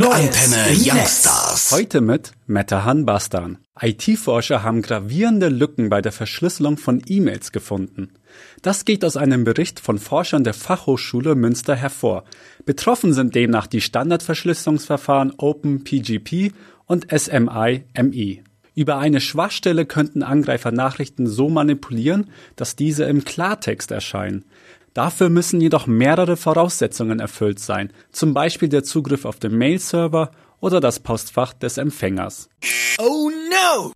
Rockantenne Youngstars. Heute mit Metahan Bastan. IT-Forscher haben gravierende Lücken bei der Verschlüsselung von E-Mails gefunden. Das geht aus einem Bericht von Forschern der Fachhochschule Münster hervor. Betroffen sind demnach die Standardverschlüsselungsverfahren OpenPGP und SMI-MI. Über eine Schwachstelle könnten Angreifer Nachrichten so manipulieren, dass diese im Klartext erscheinen. Dafür müssen jedoch mehrere Voraussetzungen erfüllt sein, zum Beispiel der Zugriff auf den Mail-Server oder das Postfach des Empfängers. Oh no!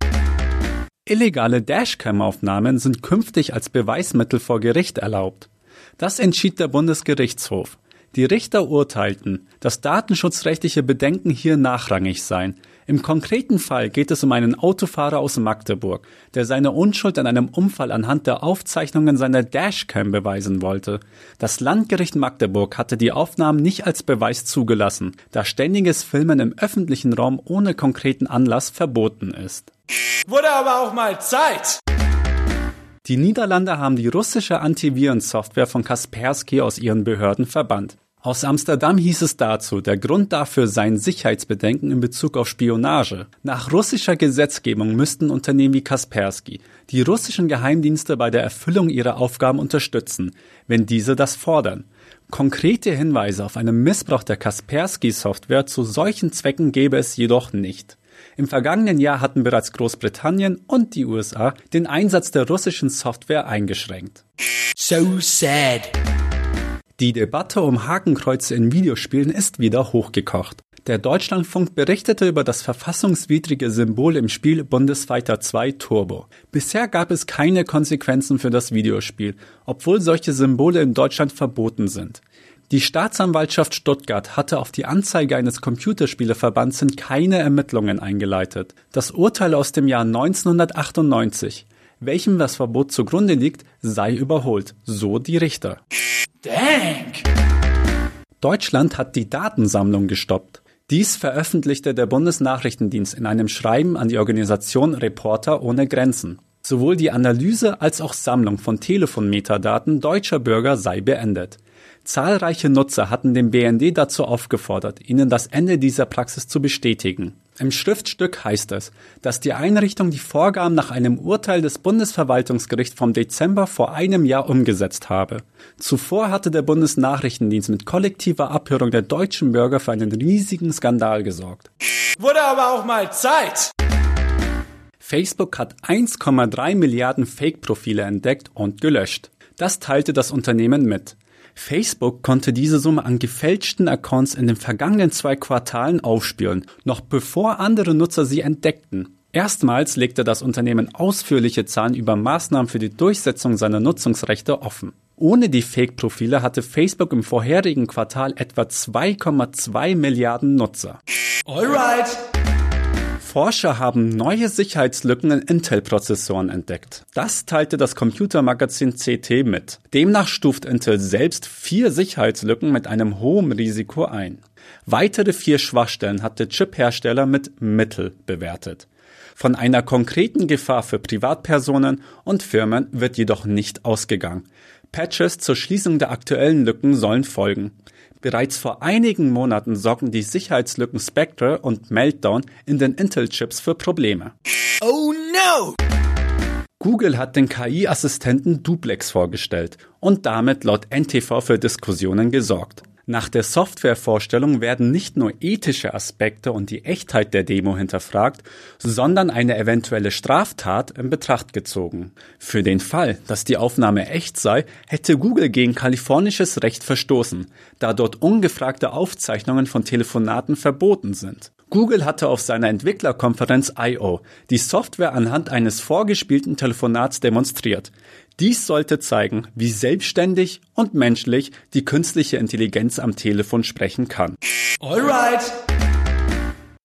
Illegale Dashcam-Aufnahmen sind künftig als Beweismittel vor Gericht erlaubt. Das entschied der Bundesgerichtshof. Die Richter urteilten, dass datenschutzrechtliche Bedenken hier nachrangig seien. Im konkreten Fall geht es um einen Autofahrer aus Magdeburg, der seine Unschuld an einem Unfall anhand der Aufzeichnungen seiner Dashcam beweisen wollte. Das Landgericht Magdeburg hatte die Aufnahmen nicht als Beweis zugelassen, da ständiges Filmen im öffentlichen Raum ohne konkreten Anlass verboten ist. Wurde aber auch mal Zeit! Die Niederlande haben die russische Antivirensoftware von Kaspersky aus ihren Behörden verbannt. Aus Amsterdam hieß es dazu, der Grund dafür seien Sicherheitsbedenken in Bezug auf Spionage. Nach russischer Gesetzgebung müssten Unternehmen wie Kaspersky die russischen Geheimdienste bei der Erfüllung ihrer Aufgaben unterstützen, wenn diese das fordern. Konkrete Hinweise auf einen Missbrauch der Kaspersky-Software zu solchen Zwecken gäbe es jedoch nicht. Im vergangenen Jahr hatten bereits Großbritannien und die USA den Einsatz der russischen Software eingeschränkt. So sad. Die Debatte um Hakenkreuze in Videospielen ist wieder hochgekocht. Der Deutschlandfunk berichtete über das verfassungswidrige Symbol im Spiel Bundesfighter 2 Turbo. Bisher gab es keine Konsequenzen für das Videospiel, obwohl solche Symbole in Deutschland verboten sind. Die Staatsanwaltschaft Stuttgart hatte auf die Anzeige eines Computerspieleverbands keine Ermittlungen eingeleitet. Das Urteil aus dem Jahr 1998, welchem das Verbot zugrunde liegt, sei überholt, so die Richter. Dank! Deutschland hat die Datensammlung gestoppt. Dies veröffentlichte der Bundesnachrichtendienst in einem Schreiben an die Organisation Reporter ohne Grenzen. Sowohl die Analyse als auch Sammlung von Telefonmetadaten deutscher Bürger sei beendet. Zahlreiche Nutzer hatten den BND dazu aufgefordert, ihnen das Ende dieser Praxis zu bestätigen. Im Schriftstück heißt es, dass die Einrichtung die Vorgaben nach einem Urteil des Bundesverwaltungsgerichts vom Dezember vor einem Jahr umgesetzt habe. Zuvor hatte der Bundesnachrichtendienst mit kollektiver Abhörung der deutschen Bürger für einen riesigen Skandal gesorgt. Wurde aber auch mal Zeit! Facebook hat 1,3 Milliarden Fake-Profile entdeckt und gelöscht. Das teilte das Unternehmen mit. Facebook konnte diese Summe an gefälschten Accounts in den vergangenen zwei Quartalen aufspüren, noch bevor andere Nutzer sie entdeckten. Erstmals legte das Unternehmen ausführliche Zahlen über Maßnahmen für die Durchsetzung seiner Nutzungsrechte offen. Ohne die Fake-Profile hatte Facebook im vorherigen Quartal etwa 2,2 Milliarden Nutzer. Alright! Forscher haben neue Sicherheitslücken in Intel-Prozessoren entdeckt. Das teilte das Computermagazin CT mit. Demnach stuft Intel selbst vier Sicherheitslücken mit einem hohen Risiko ein. Weitere vier Schwachstellen hat der Chip-Hersteller mit Mittel bewertet. Von einer konkreten Gefahr für Privatpersonen und Firmen wird jedoch nicht ausgegangen. Patches zur Schließung der aktuellen Lücken sollen folgen. Bereits vor einigen Monaten sorgten die Sicherheitslücken Spectre und Meltdown in den Intel-Chips für Probleme. Oh no! Google hat den KI-Assistenten Duplex vorgestellt und damit laut NTV für Diskussionen gesorgt. Nach der Softwarevorstellung werden nicht nur ethische Aspekte und die Echtheit der Demo hinterfragt, sondern eine eventuelle Straftat in Betracht gezogen. Für den Fall, dass die Aufnahme echt sei, hätte Google gegen kalifornisches Recht verstoßen, da dort ungefragte Aufzeichnungen von Telefonaten verboten sind. Google hatte auf seiner Entwicklerkonferenz I.O. die Software anhand eines vorgespielten Telefonats demonstriert. Dies sollte zeigen, wie selbstständig und menschlich die künstliche Intelligenz am Telefon sprechen kann. Alright!